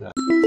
that.